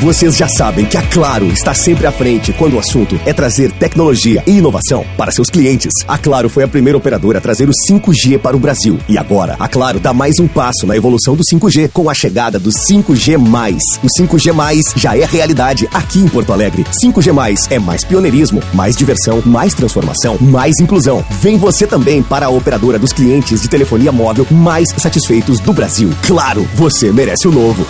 Vocês já sabem que a Claro está sempre à frente quando o assunto é trazer tecnologia e inovação para seus clientes. A Claro foi a primeira operadora a trazer o 5G para o Brasil. E agora, a Claro dá mais um passo na evolução do 5G com a chegada do 5G. O 5G já é realidade aqui em Porto Alegre. 5G é mais pioneirismo, mais diversão, mais transformação, mais inclusão. Vem você também para a operadora dos clientes de telefonia móvel mais satisfeitos do Brasil. Claro, você merece o novo.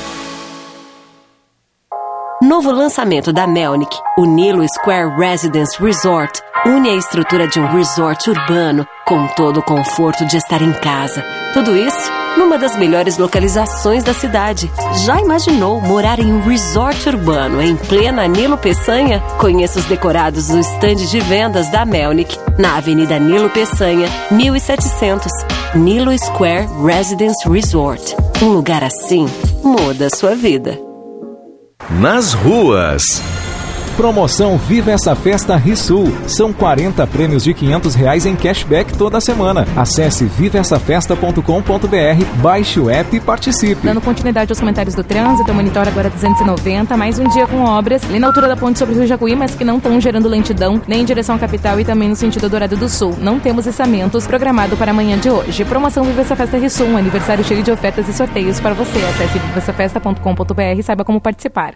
Novo lançamento da Melnick, o Nilo Square Residence Resort, une a estrutura de um resort urbano com todo o conforto de estar em casa. Tudo isso numa das melhores localizações da cidade. Já imaginou morar em um resort urbano em plena Nilo Peçanha? Conheça os decorados do estande de vendas da Melnick, na Avenida Nilo Peçanha, 1700. Nilo Square Residence Resort. Um lugar assim muda a sua vida. Nas ruas. Promoção Viva essa festa Risul. São 40 prêmios de 500 reais em cashback toda semana. Acesse vivaessafesta.com.br, baixe o app e participe. Dando continuidade aos comentários do trânsito, monitor agora 290, mais um dia com obras, ali na altura da ponte sobre o Rio Jacuí, mas que não estão gerando lentidão, nem em direção à capital e também no sentido Dourado do Sul. Não temos içamentos programado para amanhã de hoje. Promoção Viva essa festa Risul, um aniversário cheio de ofertas e sorteios para você. Acesse vivaessafesta.com.br e saiba como participar.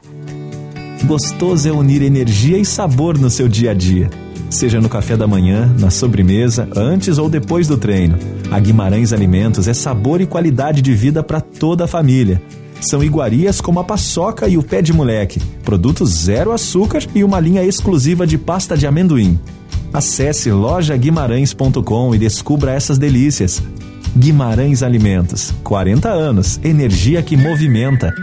Gostoso é unir energia e sabor no seu dia a dia. Seja no café da manhã, na sobremesa, antes ou depois do treino. A Guimarães Alimentos é sabor e qualidade de vida para toda a família. São iguarias como a paçoca e o pé de moleque, produtos zero açúcar e uma linha exclusiva de pasta de amendoim. Acesse lojaguimarães.com e descubra essas delícias. Guimarães Alimentos, 40 anos, energia que movimenta.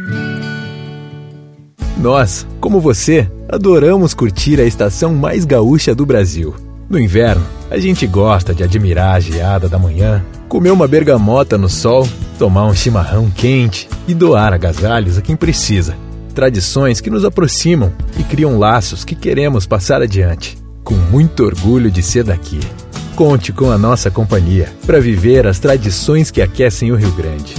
Nós, como você, adoramos curtir a estação mais gaúcha do Brasil. No inverno, a gente gosta de admirar a geada da manhã, comer uma bergamota no sol, tomar um chimarrão quente e doar agasalhos a quem precisa. Tradições que nos aproximam e criam laços que queremos passar adiante. Com muito orgulho de ser daqui. Conte com a nossa companhia para viver as tradições que aquecem o Rio Grande.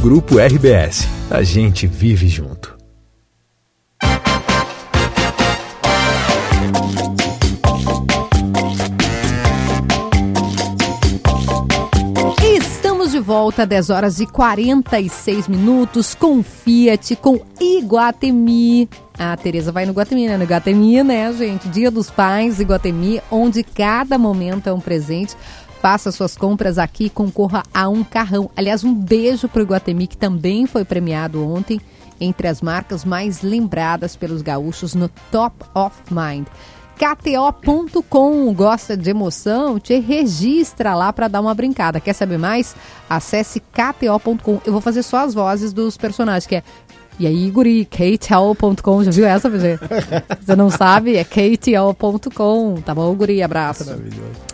Grupo RBS. A gente vive junto. Volta, 10 horas e 46 minutos, com Fiat, com Iguatemi. A Tereza vai no Iguatemi, né? No Iguatemi, né, gente? Dia dos Pais, Iguatemi, onde cada momento é um presente. Faça suas compras aqui e concorra a um carrão. Aliás, um beijo pro Iguatemi, que também foi premiado ontem entre as marcas mais lembradas pelos gaúchos no Top of Mind. KTO.com gosta de emoção? Te registra lá para dar uma brincada. Quer saber mais? Acesse KTO.com. Eu vou fazer só as vozes dos personagens, que é e aí, guri, KTO.com, já viu essa, PG? [LAUGHS] Você não sabe? É KTO.com, tá bom, guri? Abraço.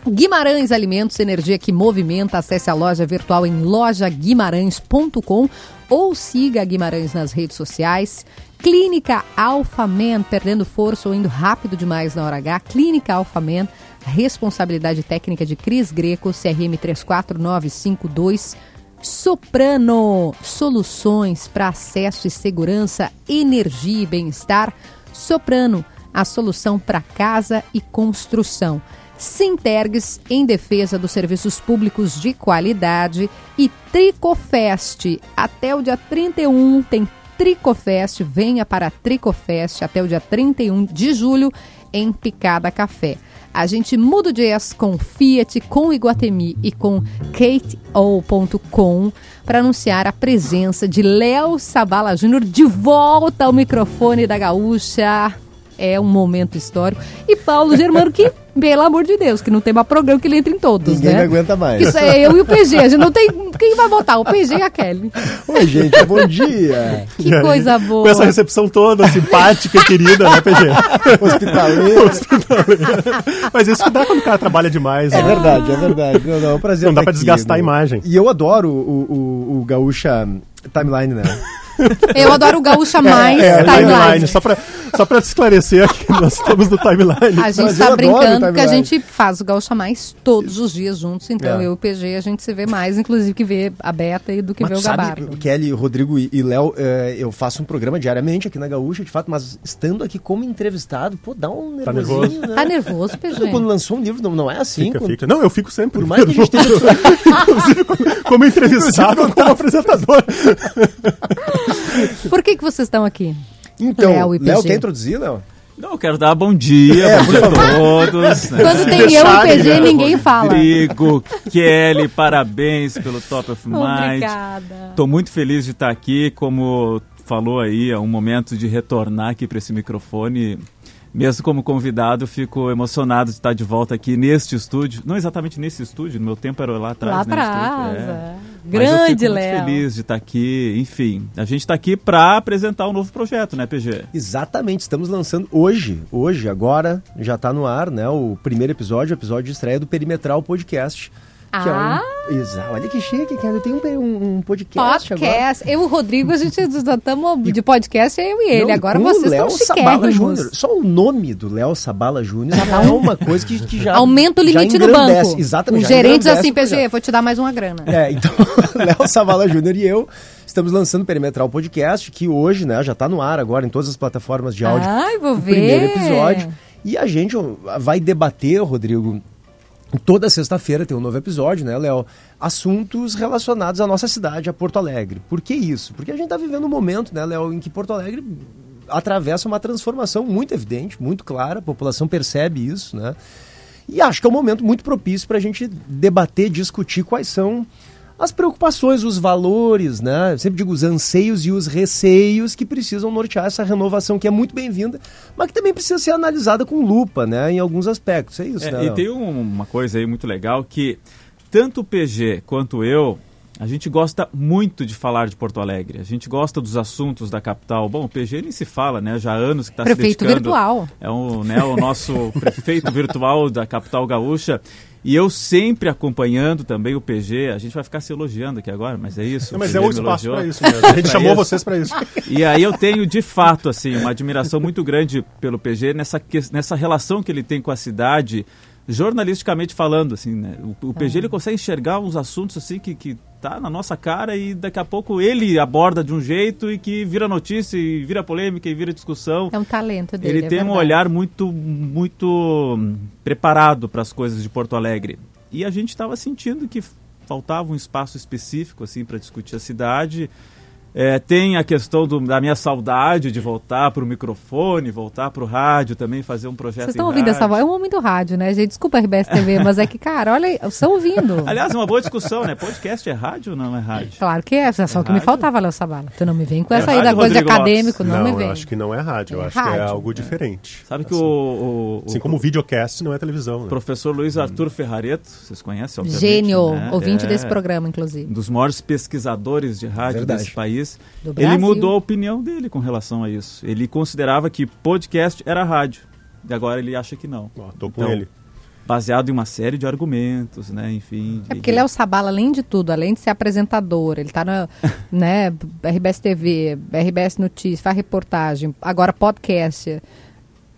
Guimarães Alimentos, energia que movimenta. Acesse a loja virtual em lojaguimarães.com ou siga a Guimarães nas redes sociais. Clínica Alphaman, perdendo força ou indo rápido demais na hora H. Clínica Alphaman, responsabilidade técnica de Cris Greco, CRM 34952. Soprano, soluções para acesso e segurança, energia e bem-estar. Soprano, a solução para casa e construção. Sintergues, em defesa dos serviços públicos de qualidade. E Tricofest, até o dia 31 tem Tricofest. Venha para Tricofest até o dia 31 de julho em Picada Café. A gente muda o jazz com Fiat, com Iguatemi e com KateO.com para anunciar a presença de Léo Sabala Júnior de volta ao microfone da Gaúcha. É um momento histórico. E Paulo Germano, que, pelo amor de Deus, que não tem mais programa que ele entre em todos, Ninguém né? me aguenta mais. Isso é eu e o PG. A gente não tem. Quem vai votar? O PG e a Kelly. Oi, gente, bom dia. Que coisa boa. Com essa recepção toda simpática e querida, né, PG? Hospitaleiro. Hospitaleiro. Mas isso que dá quando o cara trabalha demais. É né? verdade, é verdade. Não, não, é um prazer Não dá pra aqui, desgastar a imagem. E eu adoro o, o, o Gaúcha Timeline, né? Eu adoro o Gaúcha Mais É, Timeline. Só pra, só pra te esclarecer aqui, nós estamos no timeline. A gente tá adoro brincando que a gente faz o Gaúcha Mais todos os dias juntos. Então É. eu e o PG a gente se vê mais, inclusive, que vê a Beta e do que Mas vê o sabe, Gabardo. Kelly, Rodrigo e e Léo, eh, eu faço um programa diariamente aqui na Gaúcha, de fato, mas estando aqui como entrevistado, pô, dá um Tá nervosinho, nervoso? né? Tá nervoso, PG? Quando lançou um livro, não, não é assim. Fica, quando- fica. Não, eu fico sempre. Por mais que a gente esteja... [LAUGHS] Inclusive como, como entrevistado como apresentador. Por que, que vocês estão aqui? Então, Léo quer introduzir, Léo? Não, eu quero dar bom dia, É, bom por dia a favor. todos. né? Quando tem eu e PG, ninguém fala. Rodrigo, Kelly, parabéns pelo Top of Mind. Obrigada. Tô muito feliz de estar aqui, como falou aí, é um momento de retornar aqui para esse microfone. Mesmo como convidado, fico emocionado de estar de volta aqui neste estúdio. Não exatamente nesse estúdio, no meu tempo era lá atrás. Lá né, atrás, é. Mas Grande, Léo. muito feliz de estar aqui. Enfim, a gente está aqui para apresentar um novo projeto, né, PG? Exatamente, estamos lançando hoje, hoje, agora, já está no ar, né? O primeiro episódio, o episódio de estreia do Perimetral Podcast. Que Ah. é um. Exa- Olha que chique, cara. Eu tenho um, um- um podcast, agora. Podcast. Eu e o Rodrigo, a gente já estamos de podcast, eu e ele. Não, Agora vocês Léo estão Sabala. Júnior. Só o nome do Léo Sabala Júnior já é uma coisa que, que já Aumenta o já limite no banco. Exatamente. O já gerente diz engrandece assim. PG, vou te dar mais uma grana. É, então, [LAUGHS] Léo Savala Júnior e eu estamos lançando o Perimetral Podcast, que hoje, né, já está no ar agora em todas as plataformas de áudio. Ai, vou ver. primeiro episódio. E a gente vai debater, Rodrigo, toda sexta-feira tem um novo episódio, né, Léo? Assuntos relacionados à nossa cidade, a Porto Alegre. Por que isso? Porque a gente está vivendo um momento, né, Léo, em que Porto Alegre atravessa uma transformação muito evidente, muito clara, a população percebe isso, né? E acho que é um momento muito propício para a gente debater, discutir quais são as preocupações, os valores, né? Eu sempre digo os anseios e os receios que precisam nortear essa renovação que é muito bem-vinda, mas que também precisa ser analisada com lupa, né? Em alguns aspectos. É isso, É, né? e tem um- uma coisa aí muito legal que tanto o PG quanto eu, a gente gosta muito de falar de Porto Alegre. A gente gosta dos assuntos da capital. Bom, o PG nem se fala, né? Já há anos que está se Prefeito dedicando. virtual. É o, né, o nosso prefeito virtual da capital gaúcha. E eu sempre acompanhando também o PG. A gente vai ficar se elogiando aqui agora, mas é isso. Não, mas é o me espaço pra isso mesmo. A gente [LAUGHS] chamou isso. vocês pra isso. [LAUGHS] E aí eu tenho, de fato, assim, uma admiração muito grande pelo PG nessa, nessa relação que ele tem com a cidade, jornalisticamente falando, assim, né? O, o PG, ele consegue enxergar uns assuntos, assim, que, que tá na nossa cara e daqui a pouco ele aborda de um jeito e que vira notícia e vira polêmica e vira discussão. É um talento dele. Ele é tem um olhar muito, muito hum, preparado para as coisas de Porto Alegre. E a gente estava sentindo que faltava um espaço específico assim para discutir a cidade. É, tem a questão do- da minha saudade de voltar para o microfone, voltar para o rádio também, fazer um projeto Vocês em estão ouvindo essa rádio. voz? É um homem do rádio, né, gente? Desculpa, RBS TV, mas é que, cara, olha, aí, estão ouvindo. [LAUGHS] Aliás, é uma boa discussão, né? Podcast é rádio ou não é rádio? Claro que é, só que me rádio? falava, Léo Sabala. Tu não me vem com É essa aí rádio, da coisa de acadêmico, não, me eu vem. acho que não é rádio, eu É acho que é rádio. algo diferente. Sabe que o, o, Assim o como o videocast não é televisão, né? professor Luiz Arthur Ferrareto, vocês conhecem, obviamente, Gênio, né? ouvinte É desse programa, inclusive. Um dos maiores pesquisadores de rádio Verdade. desse país. Do Ele mudou a opinião dele com relação a isso. Ele considerava que podcast era rádio. E agora ele acha que não. Tô com Então, ele. Baseado em uma série de argumentos, né? Enfim. É de- porque Léo Sabala, além de tudo, além de ser apresentador, ele tá na [LAUGHS] né, RBS TV, RBS Notícias, faz reportagem, agora podcast.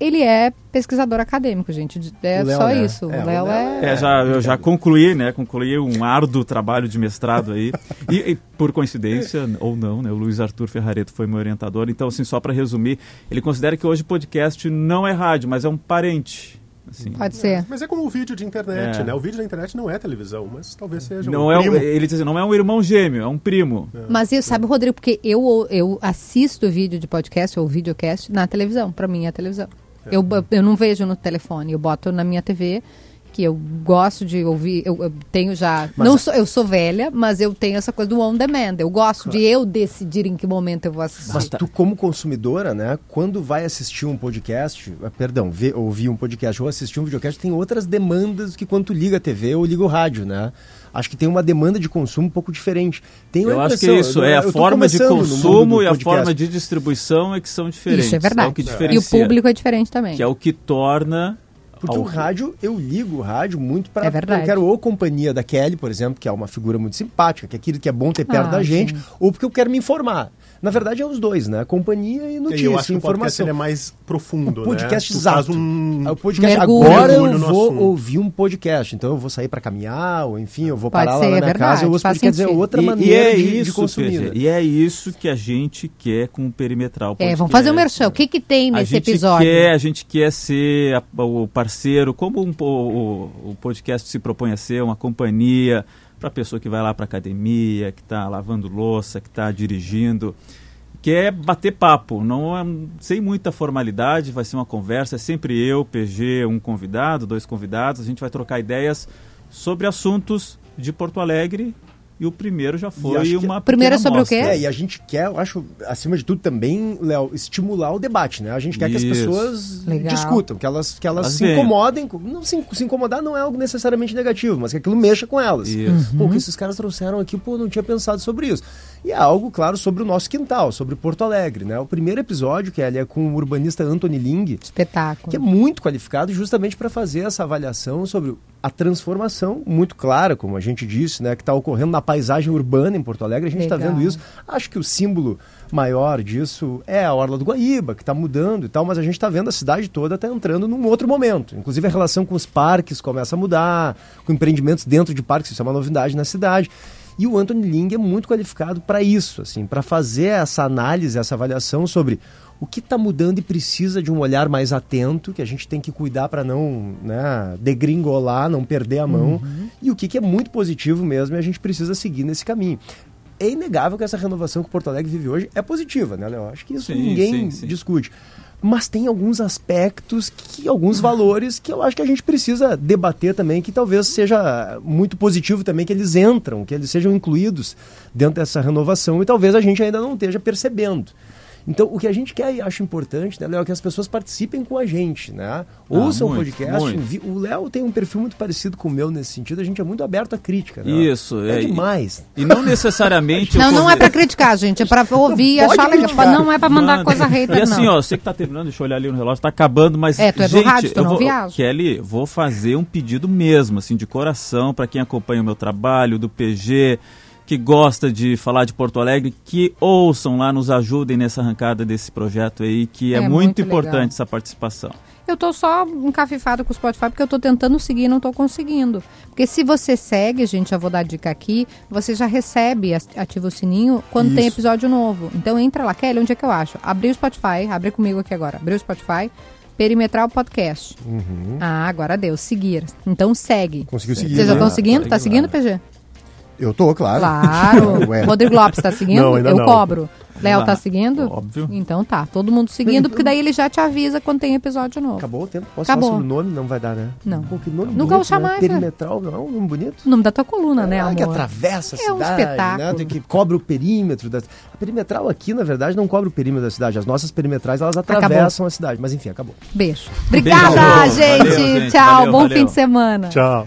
Ele é pesquisador acadêmico, gente. É Léo, só né? isso. É, o Léo Léo é. É, já, eu já concluí, né? Concluí um árduo trabalho de mestrado aí. E, e, por coincidência, ou não, né? O Luiz Arthur Ferrareto foi meu orientador. Então, assim, só para resumir, ele considera que hoje podcast não é rádio, mas é um parente. Assim. Pode ser. Mas é como o vídeo de internet, É. né? O vídeo da internet não é televisão, mas talvez seja Não um é um, ele diz assim, não é um irmão gêmeo, é um primo. Mas eu, sabe, Rodrigo, porque eu, eu assisto vídeo de podcast ou videocast na televisão. Pra mim é televisão. Eu, eu não vejo no telefone, eu boto na minha TV, que eu gosto de ouvir. Eu, eu tenho já. Mas não sou, eu sou velha, mas eu tenho essa coisa do on demand. Eu gosto de eu decidir em que momento eu vou assistir. Mas tu, como consumidora, né, quando vai assistir um podcast, ah, perdão, ver, ouvir um podcast ou assistir um videocast, tem outras demandas que quando tu liga a TV ou liga o rádio, né? Acho que tem uma demanda de consumo um pouco diferente. A Eu acho que é isso, é a forma de consumo e a forma de distribuição é que são diferentes. Isso é É verdade. o que E o público é diferente também. Que é o que torna... Porque o rádio, eu ligo o rádio muito para. É verdade. Eu quero ou companhia da Kelly, por exemplo, que é uma figura muito simpática, que é aquilo que é bom ter perto Ah, da gente, sim. ou porque eu quero me informar. Na verdade, é os dois, né? Companhia e notícia, eu acho que o podcast informação. é mais profundo, O podcast né? Exato. um... É o podcast. Mergulho. Agora eu vou ouvir um podcast. Então eu vou sair para caminhar, ou enfim, eu vou Pode parar ser, lá na é minha verdade, casa. Eu ouço podcast. Quer dizer, sentido. outra E- maneira e é de, de isso, consumir. PG, né? E é isso que a gente quer com o Perimetral É, vamos Podcast. fazer o merchan. O que, que tem A nesse gente episódio? quer, a gente quer ser a- o parceiro, como um o, o podcast se propõe a ser, uma companhia para a pessoa que vai lá para academia, que está lavando louça, que está dirigindo, quer bater papo, não é, sem muita formalidade, vai ser uma conversa, é sempre eu, PG, um convidado, dois convidados, a gente vai trocar ideias sobre assuntos de Porto Alegre e o primeiro já foi uma Primeiro é sobre o quê? amostra. É, e a gente quer, eu acho, acima de tudo também, Léo, estimular o debate, né? A gente quer que as Isso. pessoas Legal. discutam, que elas, que elas Elas se incomodem. com- Não, se, se incomodar não é algo necessariamente negativo, mas que aquilo mexa com elas. Isso. Pô, o que esses caras trouxeram aqui, pô, não tinha pensado sobre isso. E algo, claro, sobre o nosso quintal, sobre Porto Alegre, né? O primeiro episódio, que é, ele é com o urbanista Anthony Ling, Espetáculo. que é muito qualificado justamente para fazer essa avaliação sobre a transformação muito clara, como a gente disse, né, que está ocorrendo na paisagem urbana em Porto Alegre. A gente está vendo isso. Acho que o símbolo maior disso é a Orla do Guaíba, que está mudando e tal, mas a gente está vendo a cidade toda está entrando num outro momento. Inclusive a relação com os parques começa a mudar, com empreendimentos dentro de parques, isso é uma novidade na cidade. E o Anthony Ling é muito qualificado para isso, assim, para fazer essa análise, essa avaliação sobre o que está mudando e precisa de um olhar mais atento, que a gente tem que cuidar para não né, degringolar, não perder a mão, Uhum. e o que, que é muito positivo mesmo e a gente precisa seguir nesse caminho. É inegável que essa renovação que Porto Alegre vive hoje é positiva, né, Léo? Acho que isso Sim, ninguém sim, sim. discute. Mas tem alguns aspectos, que alguns valores que eu acho que a gente precisa debater também, que talvez seja muito positivo também que eles entram, que eles sejam incluídos dentro dessa renovação e talvez a gente ainda não esteja percebendo. Então, o que a gente quer e acho importante, né, Léo, é que as pessoas participem com a gente, né? Ouçam o Ah, muito, podcast. muito. O Léo tem um perfil muito parecido com o meu nesse sentido. A gente é muito aberto à crítica, né? Isso, é, é, e- demais. E não necessariamente. [LAUGHS] Não, não é pra criticar, gente. É pra ouvir e achar legal. Não é pra mandar Manda. coisa hater, E assim, não. ó, você que tá terminando, deixa eu olhar ali no relógio, tá acabando, mas. É, tu é do gente, rádio, tu eu não vou, viaja. Kelly, vou fazer um pedido mesmo, assim, de coração, para quem acompanha o meu trabalho, do PG, que gosta de falar de Porto Alegre, que ouçam lá, nos ajudem nessa arrancada desse projeto aí, que é, É muito, muito legal. importante essa participação. Eu tô só encafifada com o Spotify porque eu tô tentando seguir e não tô conseguindo. Porque se você segue, gente, já vou dar a dica aqui, você já recebe, ativa o sininho quando tem Isso. episódio novo. Então entra lá, Kelly, onde é que eu acho? Abri o Spotify, abre comigo aqui agora. Abriu o Spotify, Perimetral Podcast. Ah, agora deu, seguir. Então segue. Conseguiu seguir, Vocês já né? estão seguindo? Tá Segue seguindo, lá. PG? Eu tô, claro. Claro. [LAUGHS] Ué. Rodrigo Lopes tá seguindo? Não, ainda Eu não. cobro. Léo tá seguindo? Óbvio. Então tá, todo mundo seguindo, porque daí ele já te avisa quando tem episódio novo. Acabou o tempo? Posso Acabou. falar sobre o nome? Não vai dar, né? Não. Pô, que nome No bonito, Gaúcha né? Mais, né? Perimetral, não é um nome bonito? O nome da tua coluna, né, Ah, amor? que atravessa a É um cidade, espetáculo. né? Tem que cobre o perímetro da A perimetral aqui, na verdade, não cobre o perímetro da cidade. As nossas perimetrais, elas atravessam a cidade. Mas enfim, acabou. Beijo. Obrigada, Beijo. gente. Valeu, gente. Tchau, Valeu, bom valeu. fim de semana. Tchau.